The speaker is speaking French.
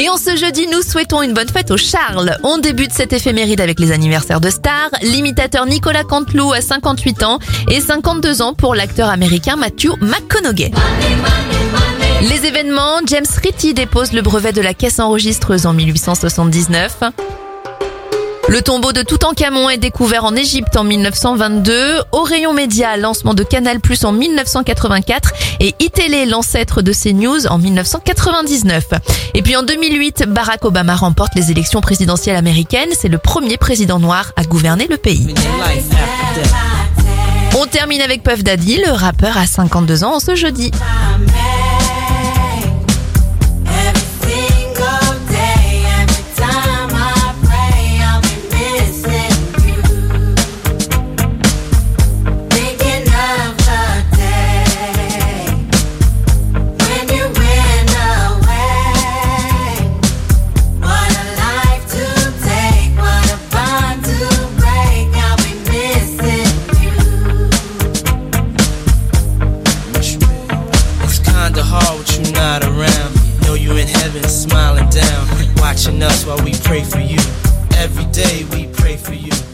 Et en ce jeudi, nous souhaitons une bonne fête au Charles. On débute cette éphéméride avec les anniversaires de stars. L'imitateur Nicolas Canteloup a 58 ans et 52 ans pour l'acteur américain Matthew McConaughey. Les événements, James Ritty dépose le brevet de la caisse enregistreuse en 1879. Le tombeau de Toutankhamon est découvert en Égypte en 1922. Au rayon média, lancement de Canal en 1984 et iTélé, l'ancêtre de CNews en 1999. Et puis en 2008, Barack Obama remporte les élections présidentielles américaines. C'est le premier président noir à gouverner le pays. On termine avec Puff Daddy, le rappeur à 52 ans ce jeudi. Watching us while we pray for you. Every day we pray for you.